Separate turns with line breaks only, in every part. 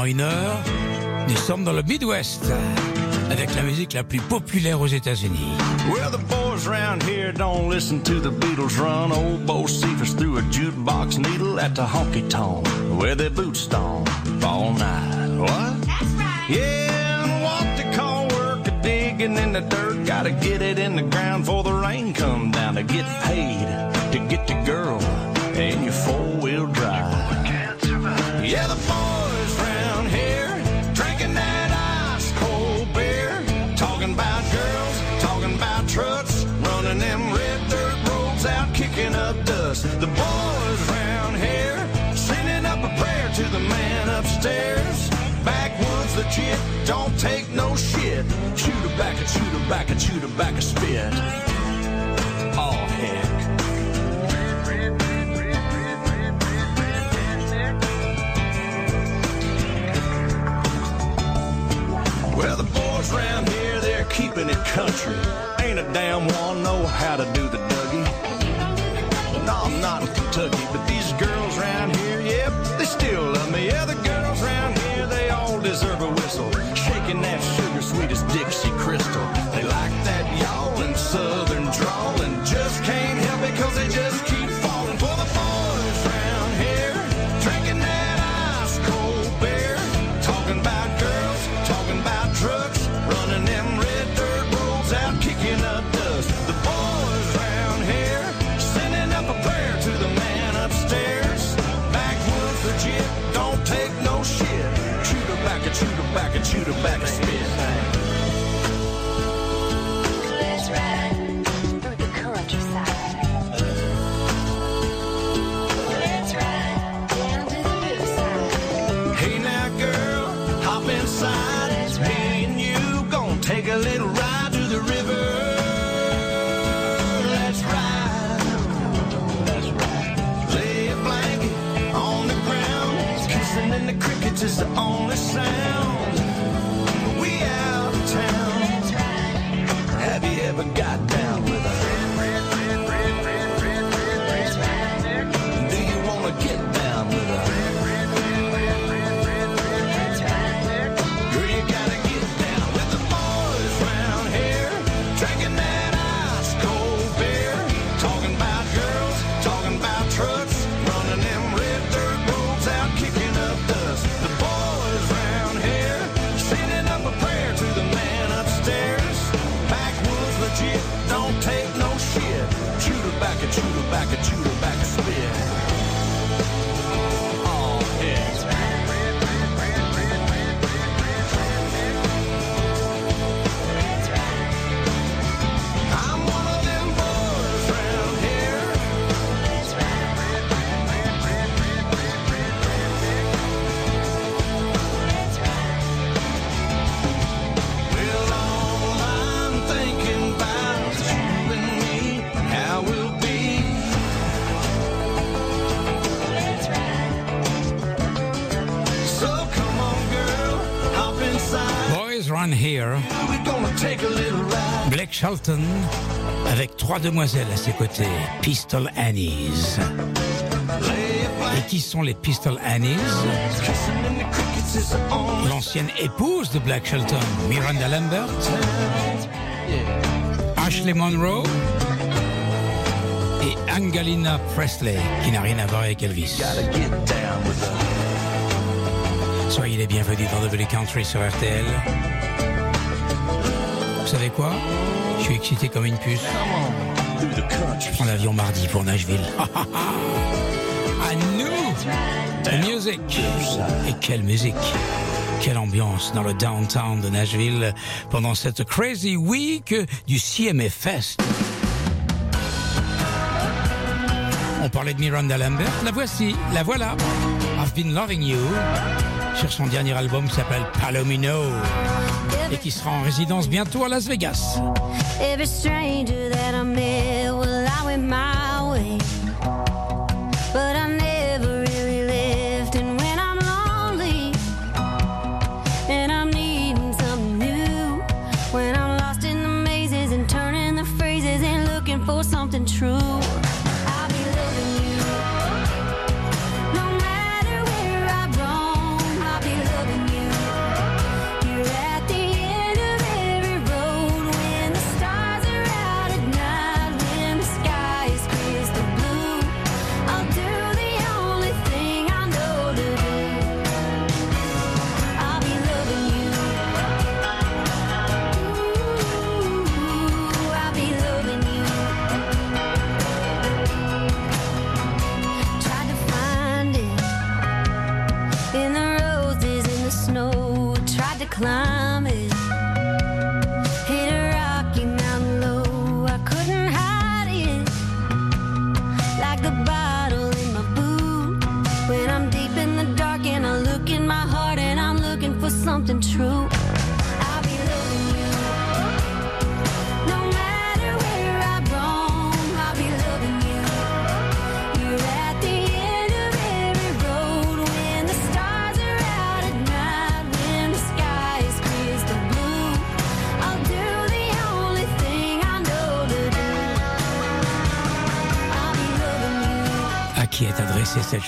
pendant une heure, nous sommes dans le Midwest avec la musique la plus populaire aux États-Unis.
Well, the boys around here don't listen to the Beatles run. Old Bocephus threw a jukebox needle at the honky tonk where their boots stomp all night. What?
That's right.
Yeah, and what they call work a digging in the dirt. Gotta get it in the ground before the rain come down to get paid to get the girl in your four wheel drive. Yeah, the boys man upstairs. Backwoods legit, don't take no shit. Back and shoot her back a spit. Oh heck. Well, the boys round here, they're keeping it country. Ain't a damn one know how to do the Dougie. No, I'm not in Kentucky, but these and
Shelton, avec trois demoiselles à ses côtés, Pistol Annies. Et qui sont les Pistol Annies?
The the
L'ancienne épouse de Blake Shelton, Miranda Lambert, Ashley Monroe et Angelina Presley, qui n'a rien à voir avec Elvis.
The.
Soyez les bienvenus dans le Country sur RTL. Savez quoi? Je suis excité comme une puce. Je prends l'avion mardi pour Nashville. à nous music Et quelle musique quelle ambiance dans le downtown de Nashville pendant cette crazy week du CMA Fest. On parlait de Miranda Lambert, la voici, la voilà. I've been loving you sur son dernier album qui s'appelle Palomino et qui sera en résidence bientôt à Las Vegas.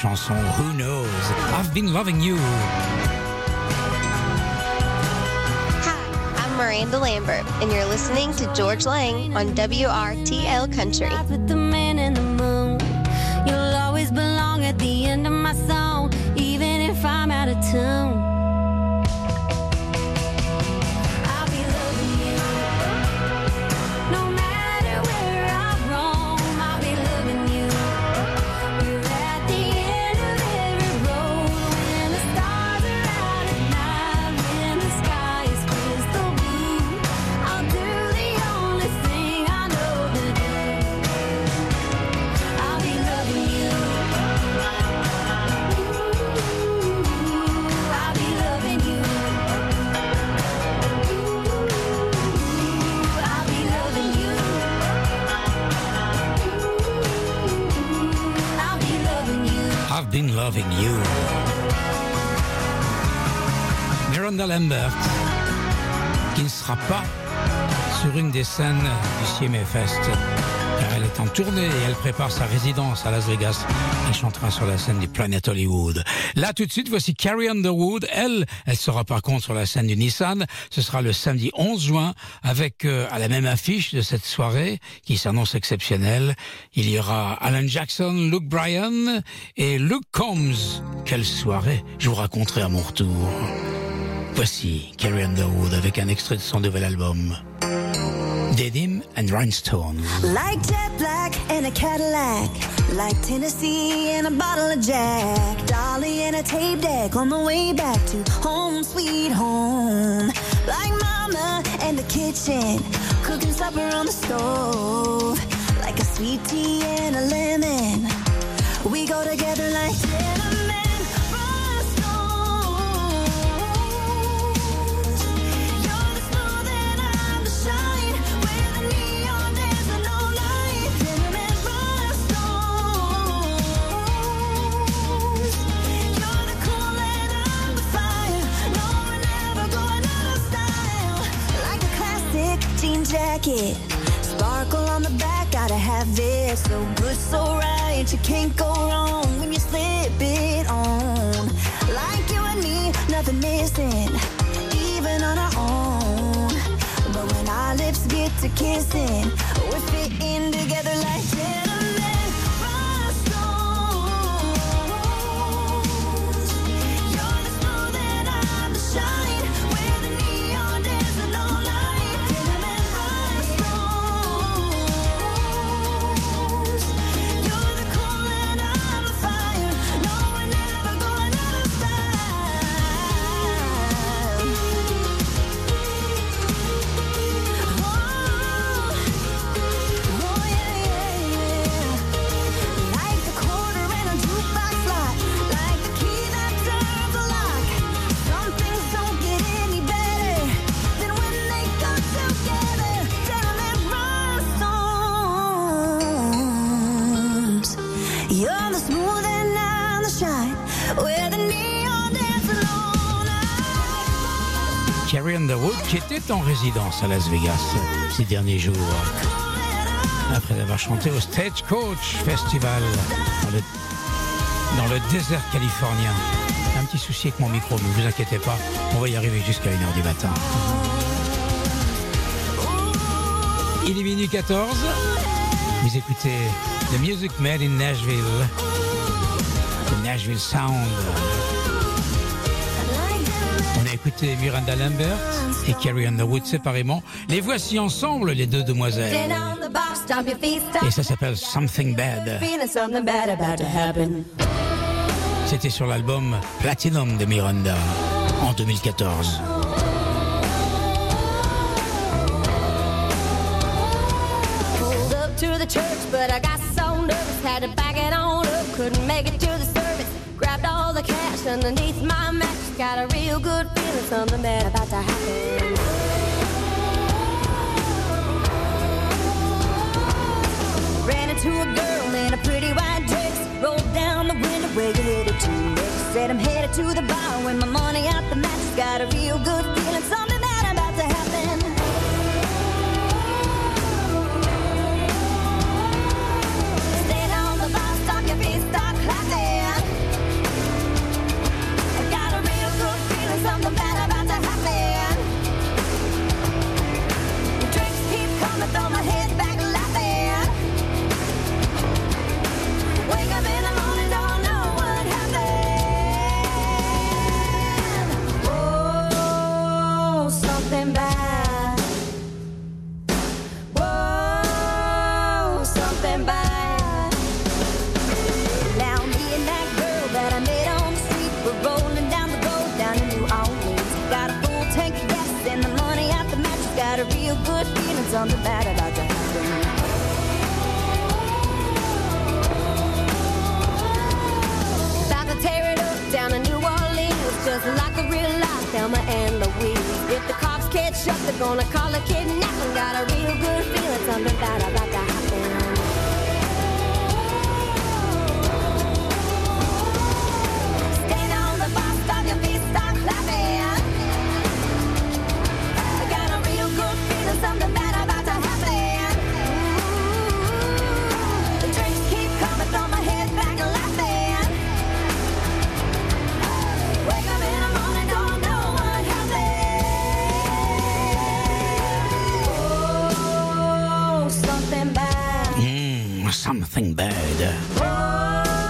Chanson Who knows I've been loving you.
Hi, I'm Miranda Lambert, and you're listening to Georges Lang on WRTL Country.
Scènes du CMA car elle est en tournée et elle prépare sa résidence à Las Vegas. Elle chantera sur la scène du Planet Hollywood. Là, tout de suite, voici Carrie Underwood. Elle, elle sera par contre sur la scène du Nissan. Ce sera le samedi 11 juin avec, euh, à la même affiche de cette soirée, qui s'annonce exceptionnelle, il y aura Alan Jackson, Luke Bryan et Luke Combs. Quelle soirée Je vous raconterai à mon retour. Voici Carrie Underwood avec un extrait de son nouvel album. Denim and Rhinestones.
Like jet black and a Cadillac. Like Tennessee and a bottle of Jack. Dolly and a tape deck on the way back to home, sweet home. Like mama and the kitchen. Cooking supper on the stove. Like a sweet tea and a lemon. We go together like
à Las Vegas ces derniers jours. Après avoir chanté au Stagecoach Festival dans le, dans le désert californien. Un petit souci avec mon micro, mais vous inquiétez pas, on va y arriver jusqu'à 1h du matin. Il est minuit 14. Vous écoutez The Music Made in Nashville. The Nashville Sound écouté Miranda Lambert et Carrie Underwood séparément. Les voici ensemble, les deux demoiselles. Et ça s'appelle Something Bad. C'était sur l'album Platinum de Miranda en 2014.
Got a real good feeling, something bad about to happen. Ran into a girl in a pretty white dress. Rolled down the window where you headed to. Said I'm headed to the bar with my money out the mattress. Got a real good feeling, something something bad about to happen. About to tear it up down in New Orleans, just like a real life Thelma and Louise. If the cops catch up, they're gonna call a kidnapping. Got a real good feeling, something bad about something bad.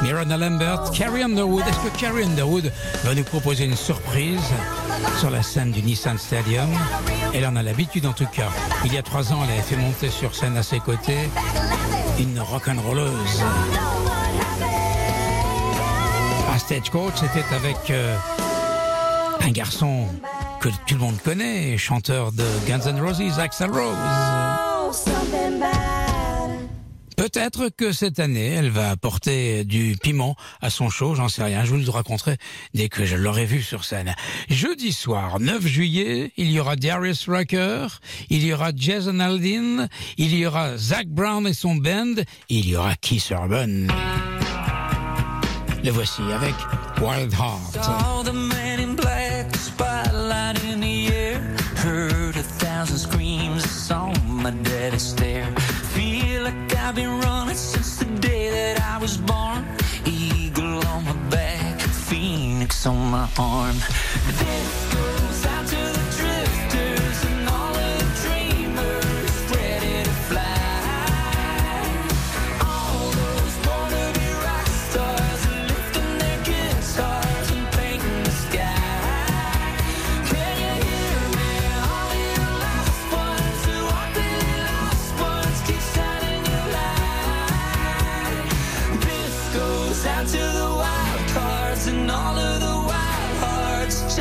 Miranda Lambert, Carrie Underwood. Est-ce que Carrie Underwood va nous proposer une surprise sur la scène du Nissan Stadium? Elle en a l'habitude en tout cas. Il y a trois ans, elle avait fait monter sur scène à ses côtés une rock'n'rolleuse. À Stagecoach, c'était avec euh, un garçon que tout le monde connaît, chanteur de Guns N' Roses, Axl Rose. Peut-être que cette année, elle va apporter du piment à son show, j'en sais rien, je vous le raconterai dès que je l'aurai vu sur scène. Jeudi soir, 9 juillet, il y aura Darius Rucker, il y aura Jason Aldean, il y aura Zach Brown et son band, il y aura Keith Urban. Le voici avec Wild Heart.
Been running since the day that I was born. Eagle on my back, phoenix on my arm. This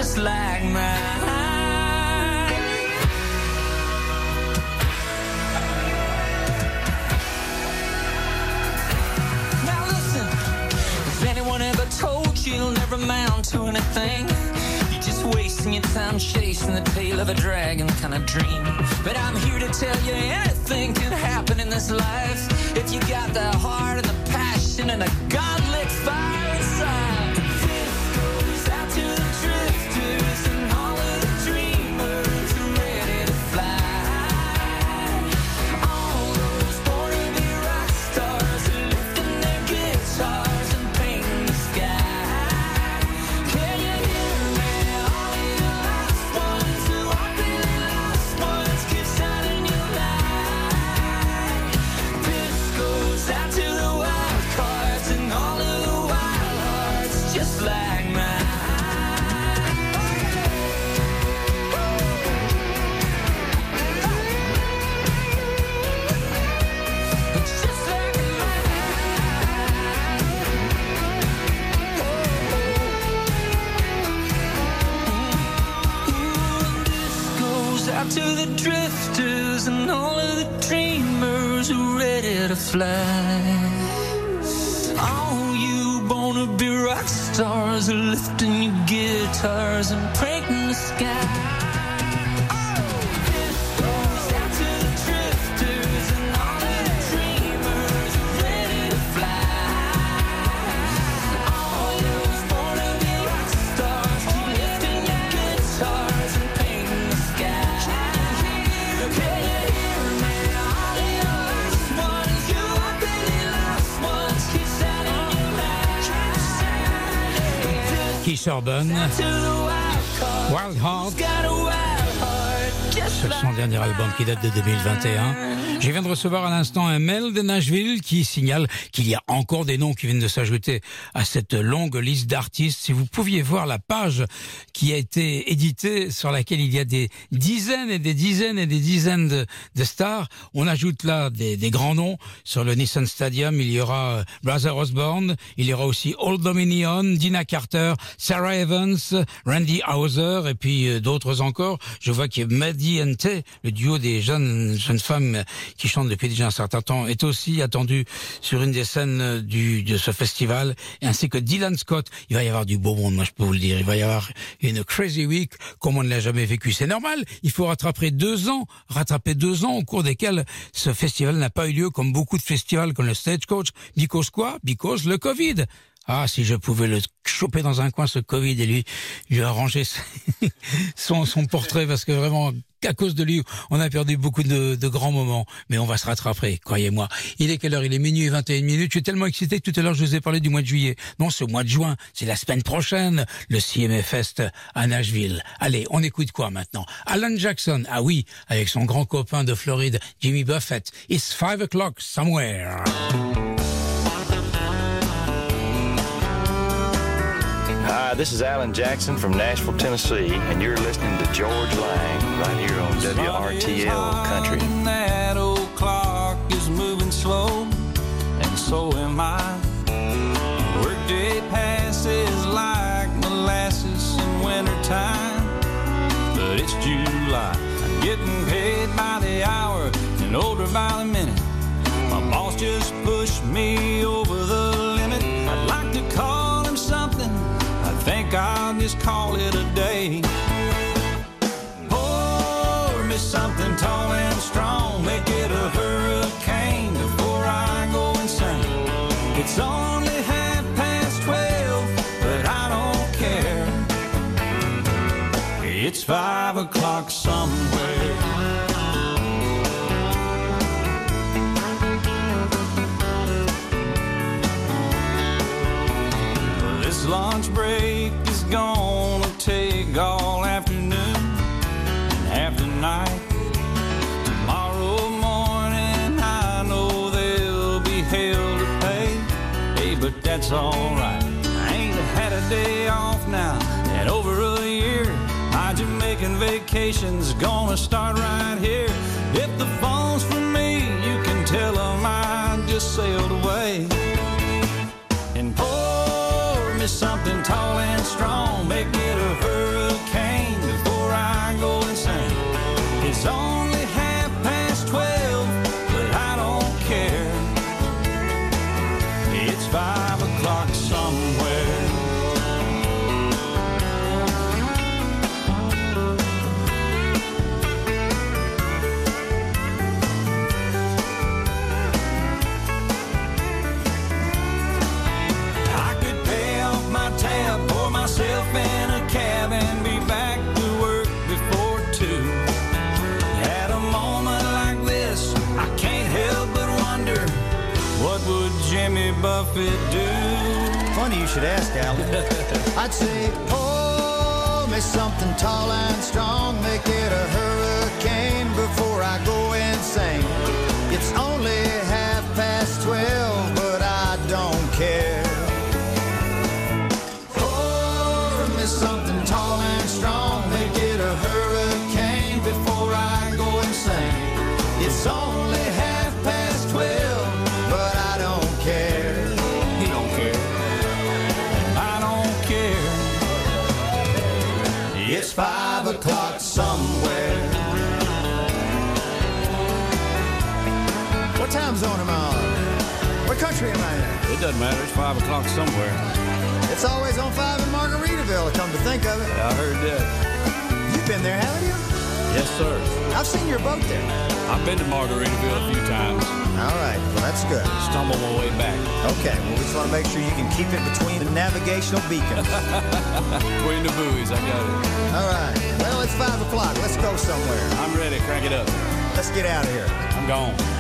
just like mine. Now listen, if anyone ever told you you'll never amount to anything, you're just wasting your time chasing the tail of a dragon kind of dream. But I'm here to tell you anything can happen in this life if you got the heart and the passion and a godlit fire inside. flag. Wild
Heart. C'est son dernier album qui date de 2021. Je viens de recevoir à l'instant un mail de Nashville qui signale qu'il y a encore des noms qui viennent de s'ajouter à cette longue liste d'artistes. Si vous pouviez voir la page qui a été éditée sur laquelle il y a des dizaines et des dizaines et des dizaines de, stars, on ajoute là des, grands noms. Sur le Nissan Stadium, il y aura euh, Brother Osborne, il y aura aussi Old Dominion, Dina Carter, Sarah Evans, Randy Hauser et puis euh, d'autres encore. Je vois que Maddie Tay, le duo des jeunes jeunes femmes qui chantent depuis déjà un certain temps, est aussi attendu sur une des scènes du de ce festival, ainsi que Dylan Scott. Il va y avoir du beau monde, moi je peux vous le dire. Il va y avoir une crazy week comme on ne l'a jamais vécu. C'est normal. Il faut rattraper deux ans, rattraper deux ans au cours desquels ce festival n'a pas eu lieu, comme beaucoup de festivals comme le Stagecoach. Because quoi? Because le Covid. Ah, si je pouvais le choper dans un coin, ce Covid, et lui, lui arranger son, son portrait, parce que vraiment, qu'à cause de lui, on a perdu beaucoup de, de grands moments. Mais on va se rattraper, croyez-moi. Il est quelle heure? Il est minuit et 21 minutes. Je suis tellement excité que tout à l'heure, je vous ai parlé du mois de juillet. Non, au mois de juin. C'est la semaine prochaine, le CMA Fest à Nashville. Allez, on écoute quoi maintenant? Alan Jackson, ah oui, avec son grand copain de Floride, Jimmy Buffett. It's five o'clock somewhere.
Hi, this is Alan Jackson from Nashville, Tennessee, and you're listening to Georges Lang right here on WRTL Country.
That old clock is moving slow, and so am I. Workday passes like molasses in wintertime, but it's July. I'm getting paid by the hour and older by the minute. My boss just pushed me over just call it a day. Pour me something tall and strong. Make it a hurricane before I go insane. It's only half past twelve, but I don't care. It's five o'clock alright. I ain't had a day off now in over a year. My Jamaican vacation's gonna start right here. If the phone's for me, you can tell 'em I just sailed away
should ask, Alan. I'd say, pour me something tall and strong, make it a hurricane before I go insane. It's only It's five o'clock somewhere. What time zone am I on? What country am I in?
It doesn't matter. It's 5 o'clock somewhere.
It's always on 5 in Margaritaville, come to think of it.
Yeah, I heard that.
You've been there, haven't you?
Yes, sir.
I've seen your boat there.
I've been to Margaritaville a few times.
All right, well, that's good.
Stumble my way back.
Okay, well, we just want to make sure you can keep it between the navigational beacons.
Between the buoys, I got it.
All right, well, it's 5 o'clock. Let's go somewhere.
I'm ready. Crank it up.
Let's get out of here.
I'm gone.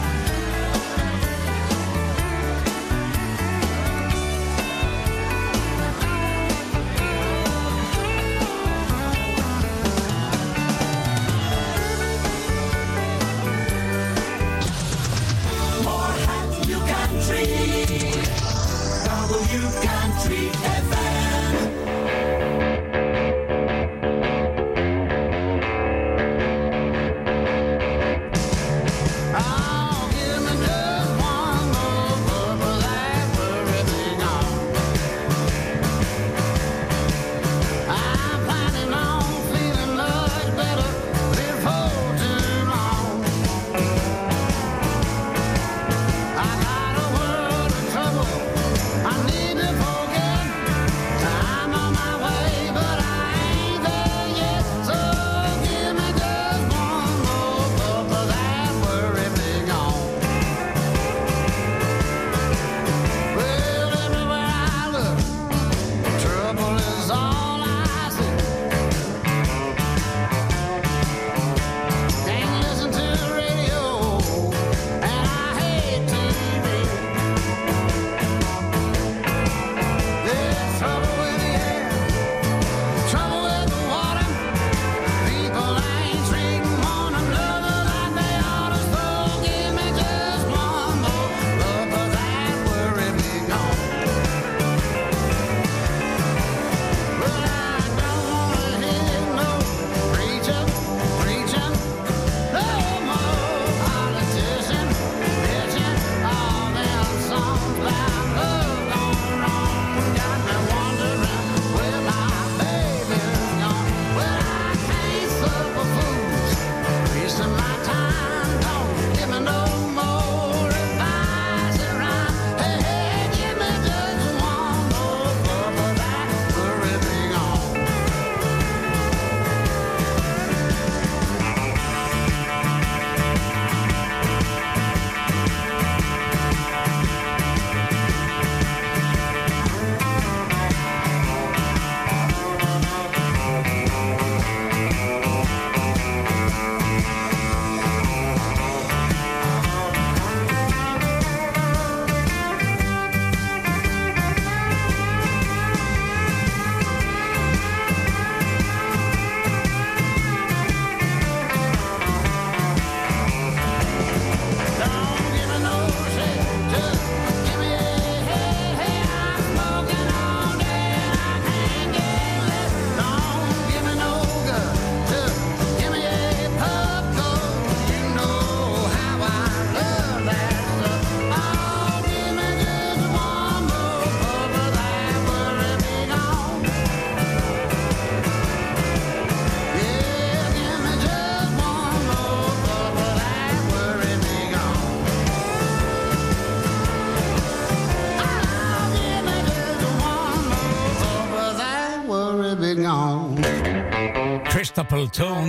Stapleton,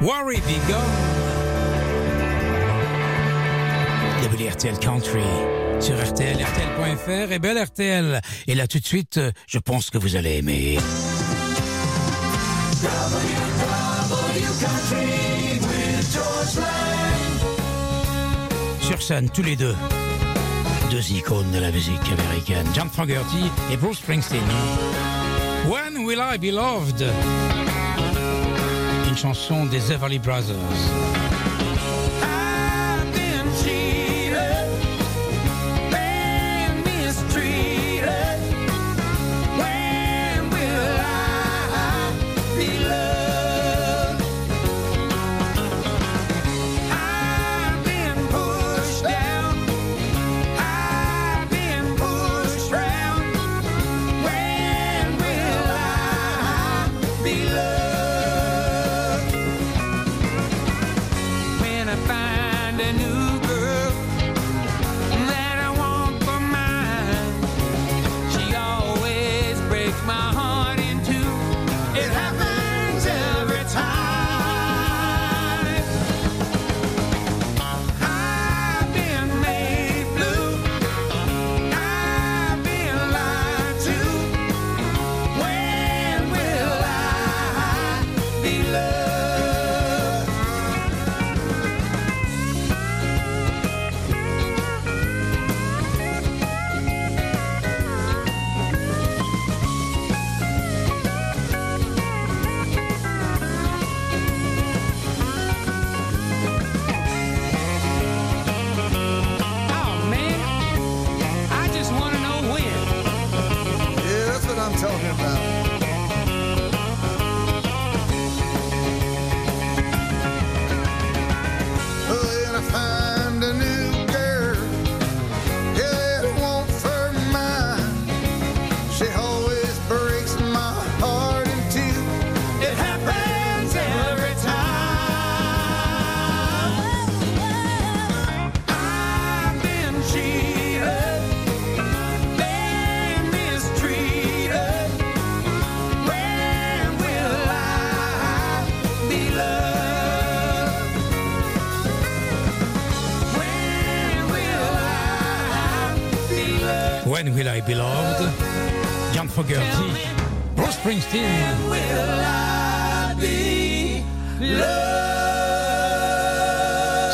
Worry Be Gone. WRTL Country sur RTL, RTL.fr et belle RTL. Et là tout de suite, je pense que vous allez aimer. Sur scène, tous les deux. Deux icônes de la musique américaine, John Fogerty et Bruce Springsteen. When Will I Be Loved? Chanson des Everly Brothers.
When Will I Be Loved,
John Fogerty, Bruce Springsteen.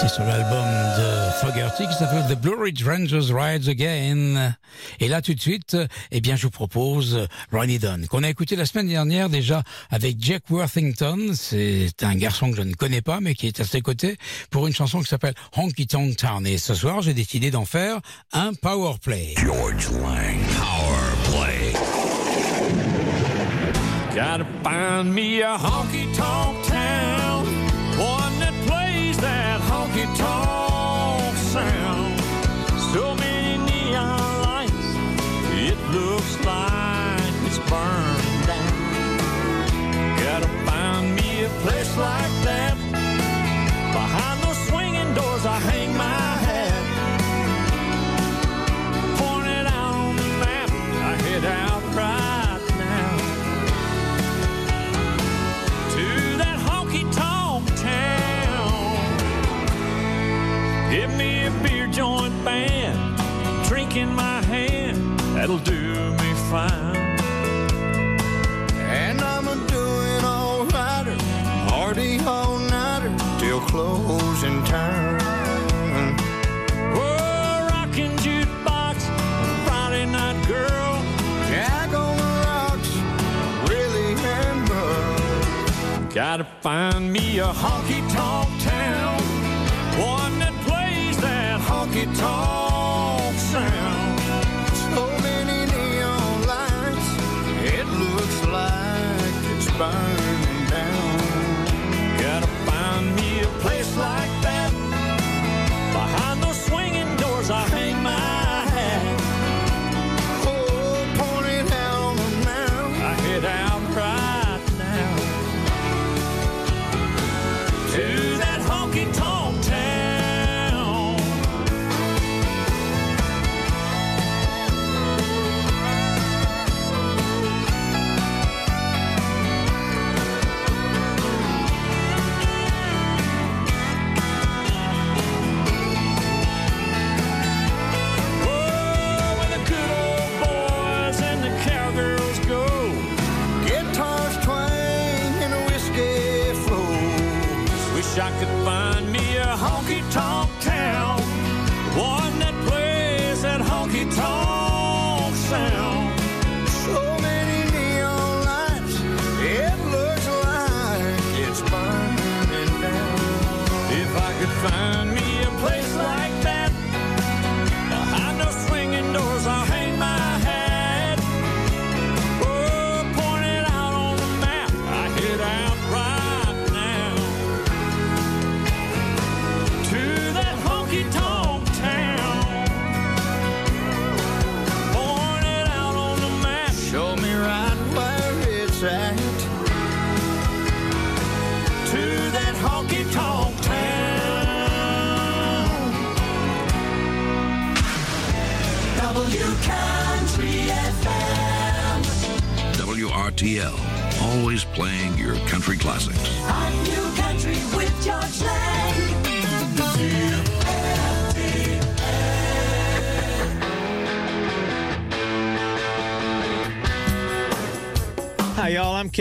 C'est sur l'album de Fogerty qui s'appelle The Blue Ridge Rangers Rides Again. Et là, tout de suite, eh bien, je vous propose Ronnie Dunn, qu'on a écouté la semaine dernière déjà avec Jack Worthington. C'est un garçon que je ne connais pas, mais qui est à ses côtés pour une chanson qui s'appelle Honky Tonk Town. Et ce soir, j'ai décidé d'en faire un power play.
George Lang, Power Play.
Gotta find me a honky tonk town, joint band, drink in my hand, that'll do me fine.
And I'm a doing all righter, party all nighter till closing time.
Oh, rockin' jukebox, Friday night girl,
Jack on the rocks, Willie and.
Gotta find me a honky tonk honky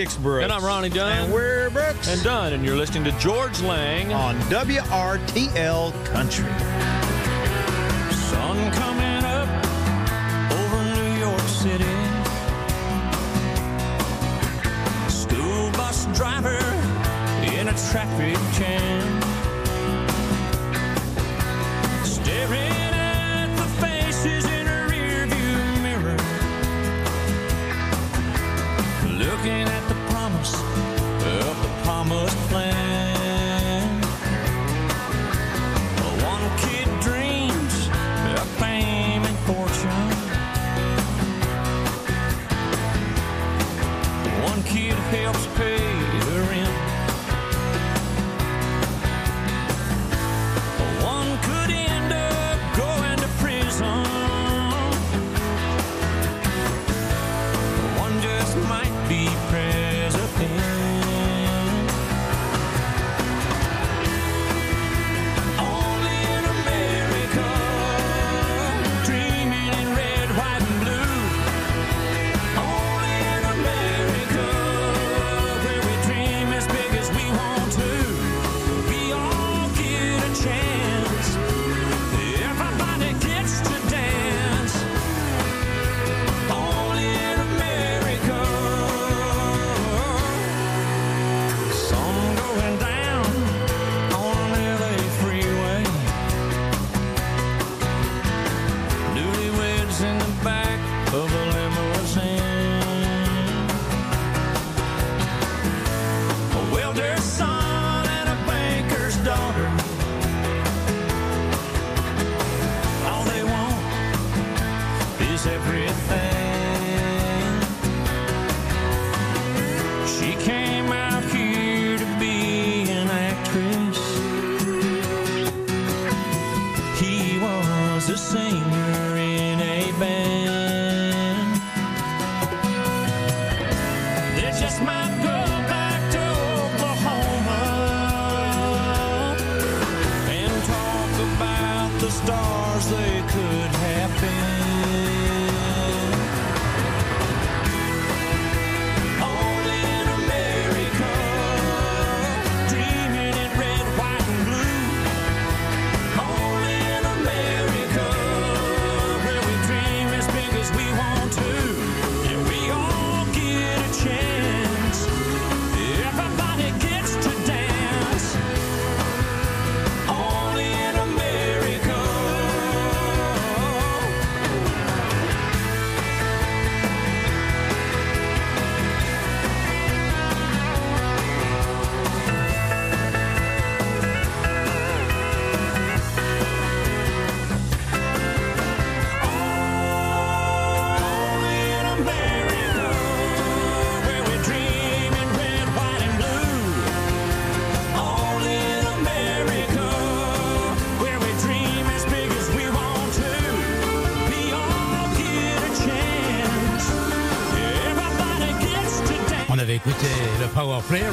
Kix Brooks.
And I'm Ronnie Dunn.
And we're Brooks.
And Dunn, and you're listening to Georges Lang.
on WRTL Country.
Sun coming up over New York City. School bus driver in a traffic jam.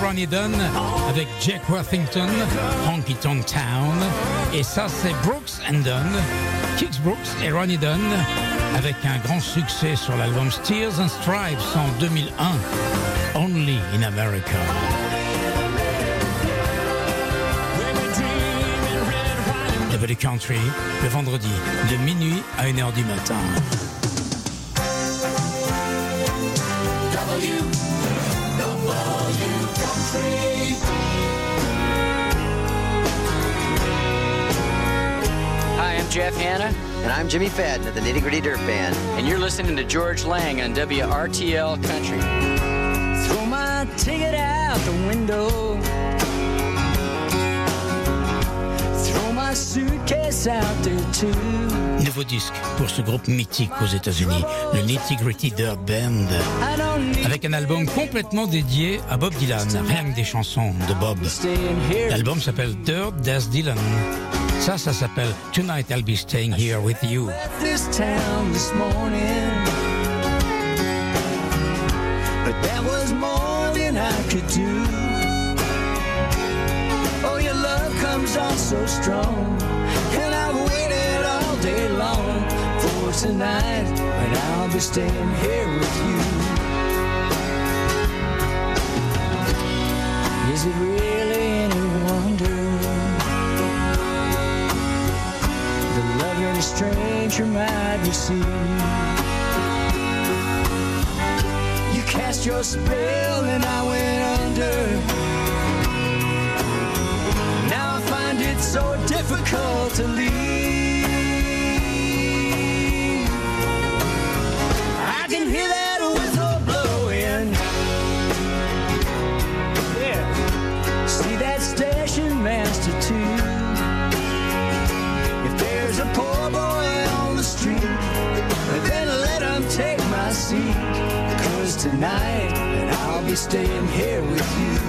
Ronnie Dunn avec Jack Worthington, Honky Tonk Town. Et ça, c'est Brooks and Dunn, Kix Brooks et Ronnie Dunn avec un grand succès sur l'album Steers and Stripes en 2001, Only in America. Level Country, le vendredi, de minuit à 1h du matin.
Jeff Hanna. And I'm Jimmy Fadden of the Nitty Gritty Dirt Band. And you're listening to George Lang on WRTL Country.
Throw my ticket out the window. Throw my suitcase out there too.
Nouveau disque pour ce groupe mythique aux États-Unis, le Nitty Gritty Dirt Band,
I don't need
avec un album complètement dédié à Bob Dylan, rien que des chansons de Bob. L'album s'appelle Dirt That's Dylan. Ça, ça s'appelle Tonight I'll Be Staying Here With You.
this town this morning. But that was more than I could do. Oh, your love comes on so strong. And I've waited all day long for tonight. And I'll be staying here with you. Is it really stranger might receive. You cast your spell and I went under. Now I find it so difficult to leave. And I'll be staying here with you.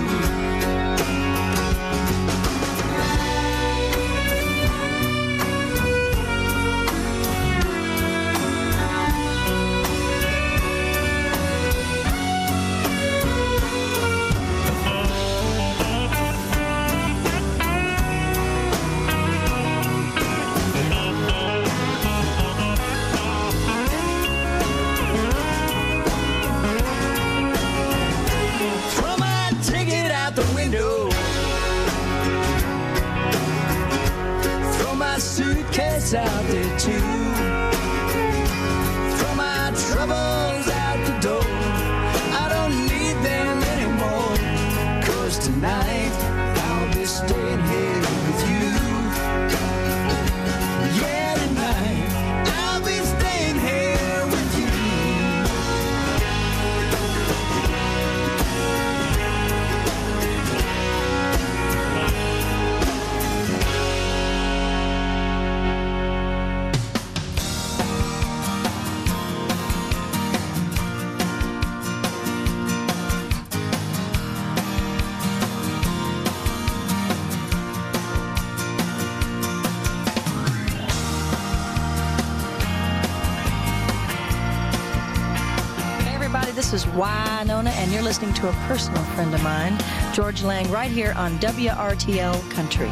This is Wynonna, and you're listening to a personal friend of mine, Georges Lang, right here on WRTL Country.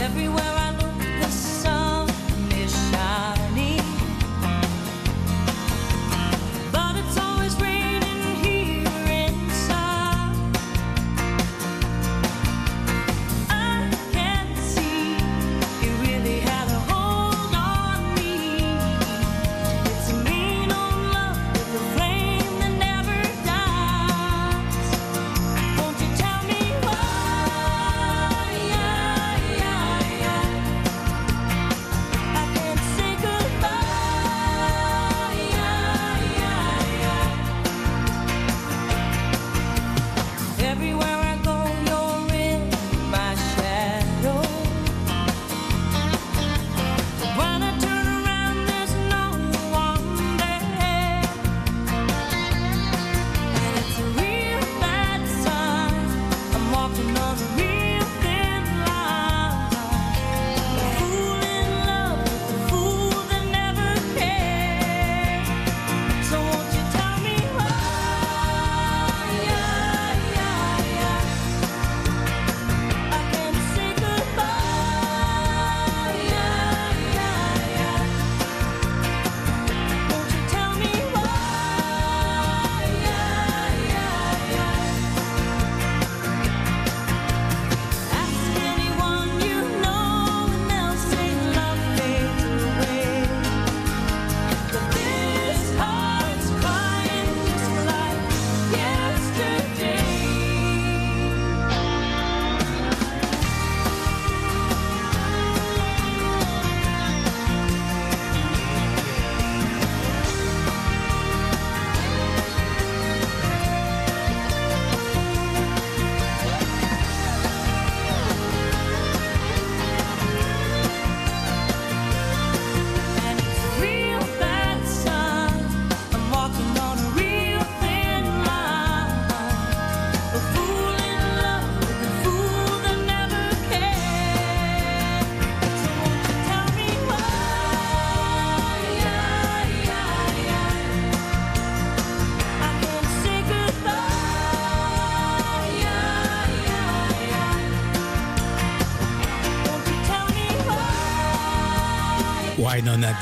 Everywhere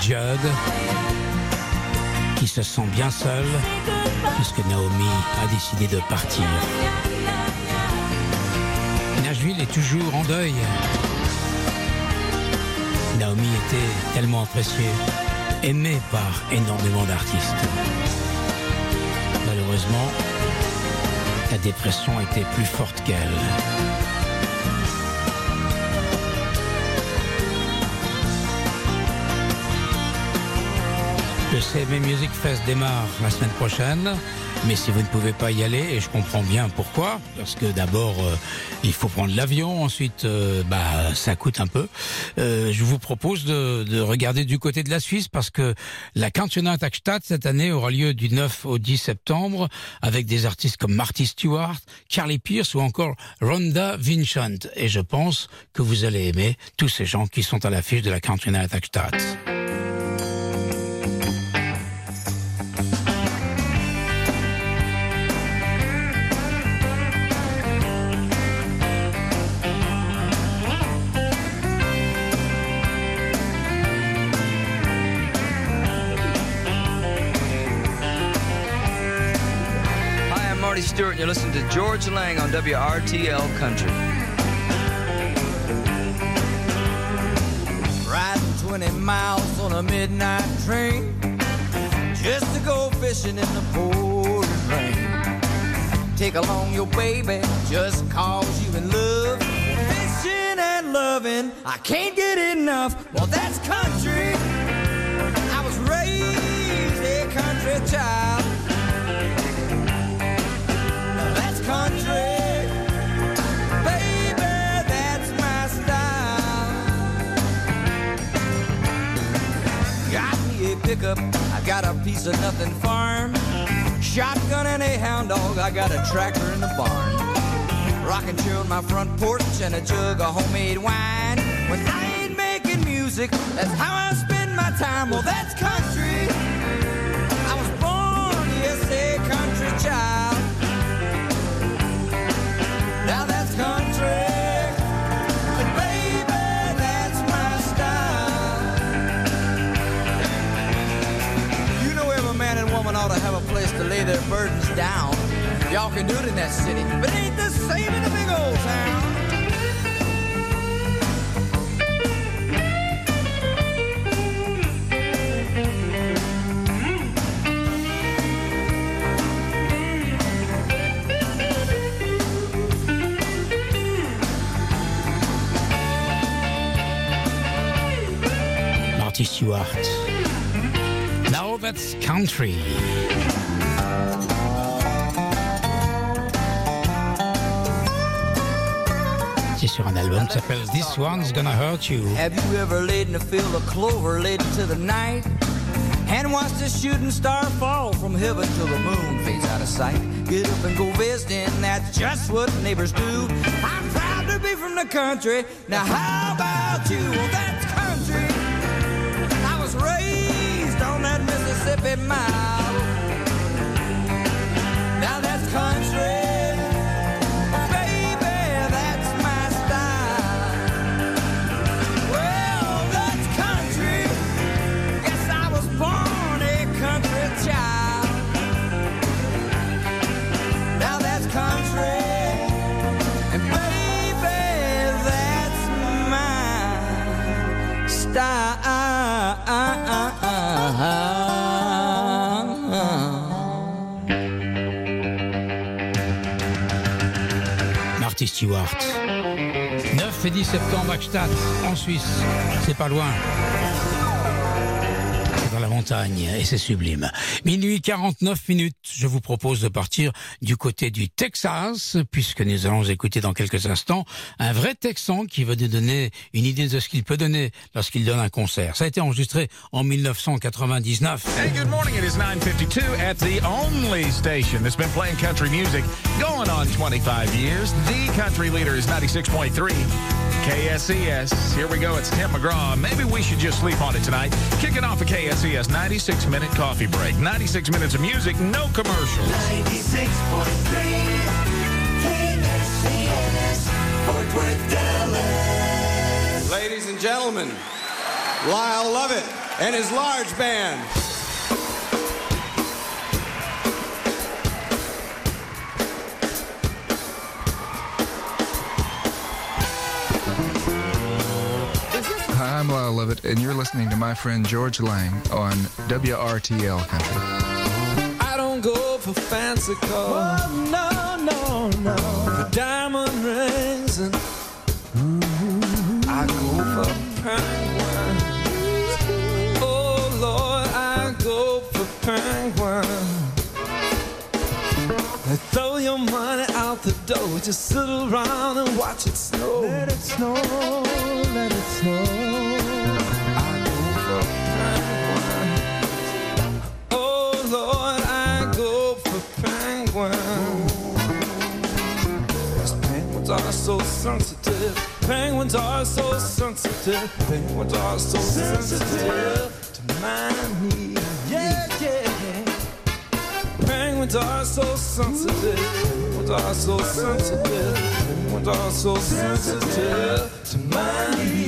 Judd, qui se sent bien seule, puisque Naomi a décidé de partir. Nashville est toujours en deuil. Naomi était tellement appréciée, aimée par énormément d'artistes. Malheureusement, la dépression était plus forte qu'elle. Le CMA Music Fest démarre la semaine prochaine, mais si vous ne pouvez pas y aller, et je comprends bien pourquoi, parce que d'abord euh, il faut prendre l'avion, ensuite euh, bah ça coûte un peu. Euh, je vous propose de, de regarder du côté de la Suisse parce que la Cantina Stadt cette année aura lieu du 9 au 10 septembre avec des artistes comme Marty Stewart, Charlie Pierce ou encore Rhonda Vincent. Et je pense que vous allez aimer tous ces gens qui sont à l'affiche de la Cantina
Georges Lang on WRTL Country.
Riding 20 miles on a midnight train just to go fishing in the pouring rain. Take along your baby just cause you in love. Fishing and loving, I can't get enough. Well, that's country. I was raised a country child. Pickup, I got a piece of nothing farm. Shotgun and a hound dog, I got a tractor in the barn. Rocking chair on my front porch and a jug of homemade wine. When I ain't making music, that's how I spend my time. Well, that's country. I was born, yes, just down. Y'all can do it in that city, but it ain't the same in a big old town.
Stuart. Now that's country. Album s'appelle This One's Gonna Hurt You.
Have you ever laid in a field of clover late into the night and watched a shooting star fall from heaven till the moon fades out of sight? Get up and go visiting, that's just what neighbors do. I'm proud to be from the country. Now, how about you? Well, that's country. I was raised on that Mississippi mile.
Stewart. 9 et 10 septembre, Axstadt, en Suisse. C'est pas loin. Montagne et c'est sublime. Minuit 49 minutes. Je vous propose de partir du côté du Texas, puisque nous allons écouter dans quelques instants un vrai Texan qui va nous donner une idée de ce qu'il peut donner lorsqu'il donne un concert. Ça a été enregistré en 1999.
Hey, good morning. It is 9:52 at the only station that's been playing country music going on 25 years. The country leader is 96.3 KSCS. Here we go. It's Tim McGraw. Maybe we should just sleep on it tonight. Kicking off a KSCS 96 minute coffee break. 96 minutes of music, no commercials.
96.3 KSCS Fort Worth, Dallas.
Ladies and gentlemen, Lyle Lovett and his large band.
I'm Lyle Lovett, and you're listening to my friend Georges Lang on WRTL Country.
I don't go for fancy cars. Oh, no, no, no. For diamond rings and I go for penguins. Oh Lord, I go for penguins. Throw your money out the door. Just sit around and watch it snow. Let it snow, let it snow. Penguins. are so sensitive. Penguins are so sensitive. Penguins are so sensitive to my needs. Yeah, yeah. Penguins are so sensitive. Penguins are so sensitive. Penguins are so sensitive to my needs.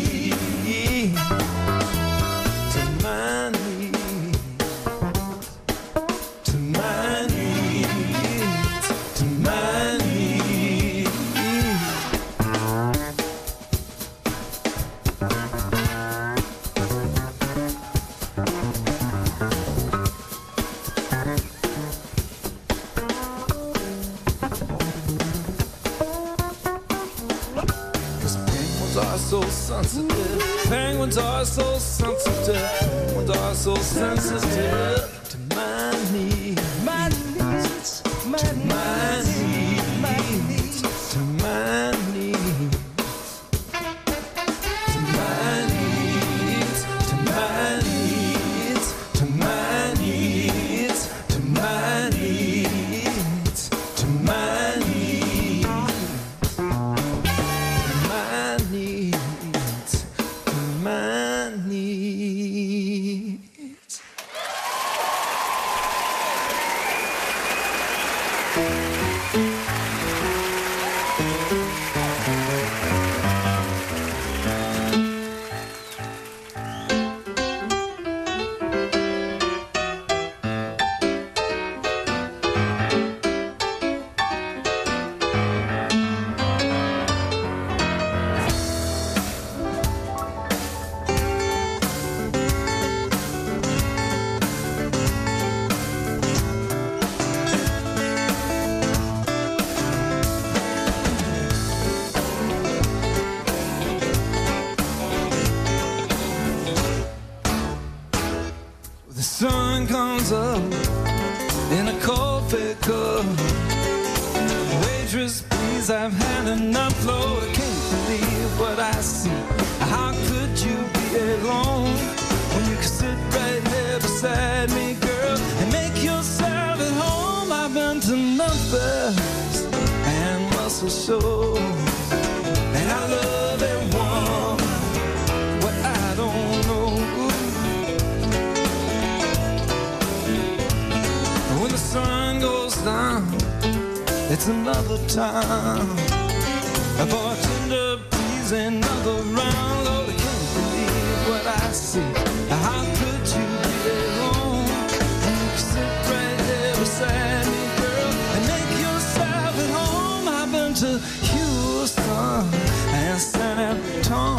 So, I love I don't know. When the sun goes down, it's another time. A bartender, please another round. Lord, I can't believe what I see. I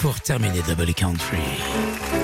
Pour terminer Double Country.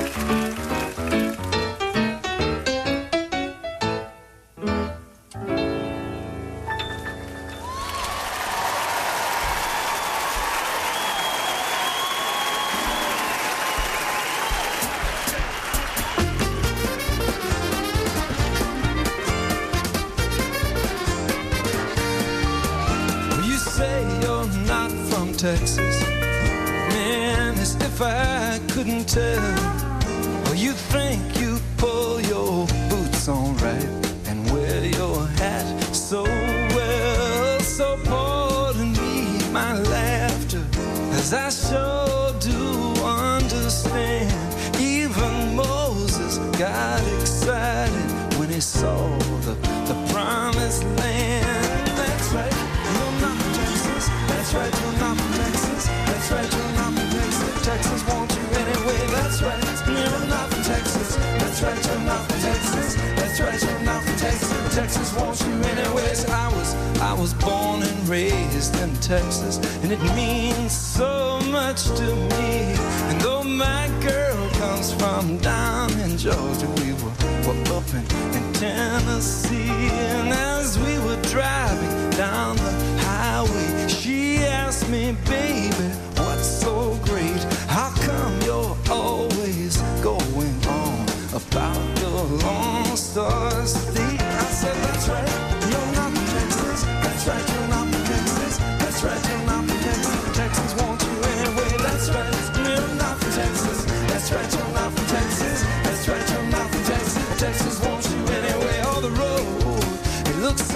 Were in, Tennessee. And as we were driving down the highway, she asked me, baby, what's so great? How come you're always going on about the Lone Star? I said, that's right, you're not from Texas. That's right, you're not from Texas. That's right, you're not from Texas. Texans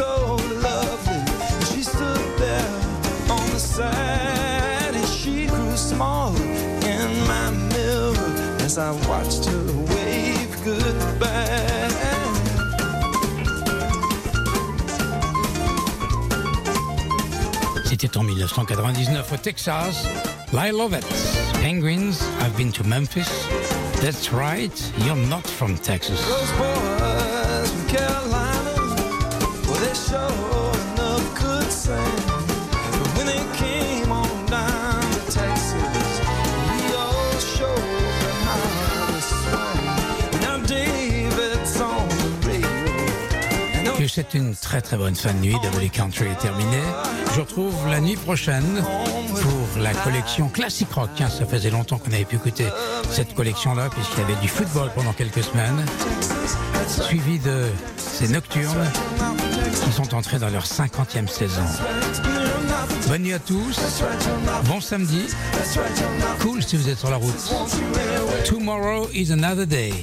so lovely. And she stood there on the side, and she grew smaller in my mirror as I watched her wave goodbye.
C'était en 1999 au Texas. Lyle Lovett. Penguins, I've been to Memphis. That's right, you're not from Texas.
Those boys from Carolina, sure enough could sing.
C'est une très très bonne fin de nuit. W Country est terminée. Je retrouve la nuit prochaine pour la collection Classic Rock. Tiens, ça faisait longtemps qu'on avait pu écouter cette collection-là, puisqu'il y avait du football pendant quelques semaines, suivi de ces nocturnes qui sont entrés dans leur 50e saison. Bonne nuit à tous. Bon samedi. Cool si vous êtes sur la route. Tomorrow is another day.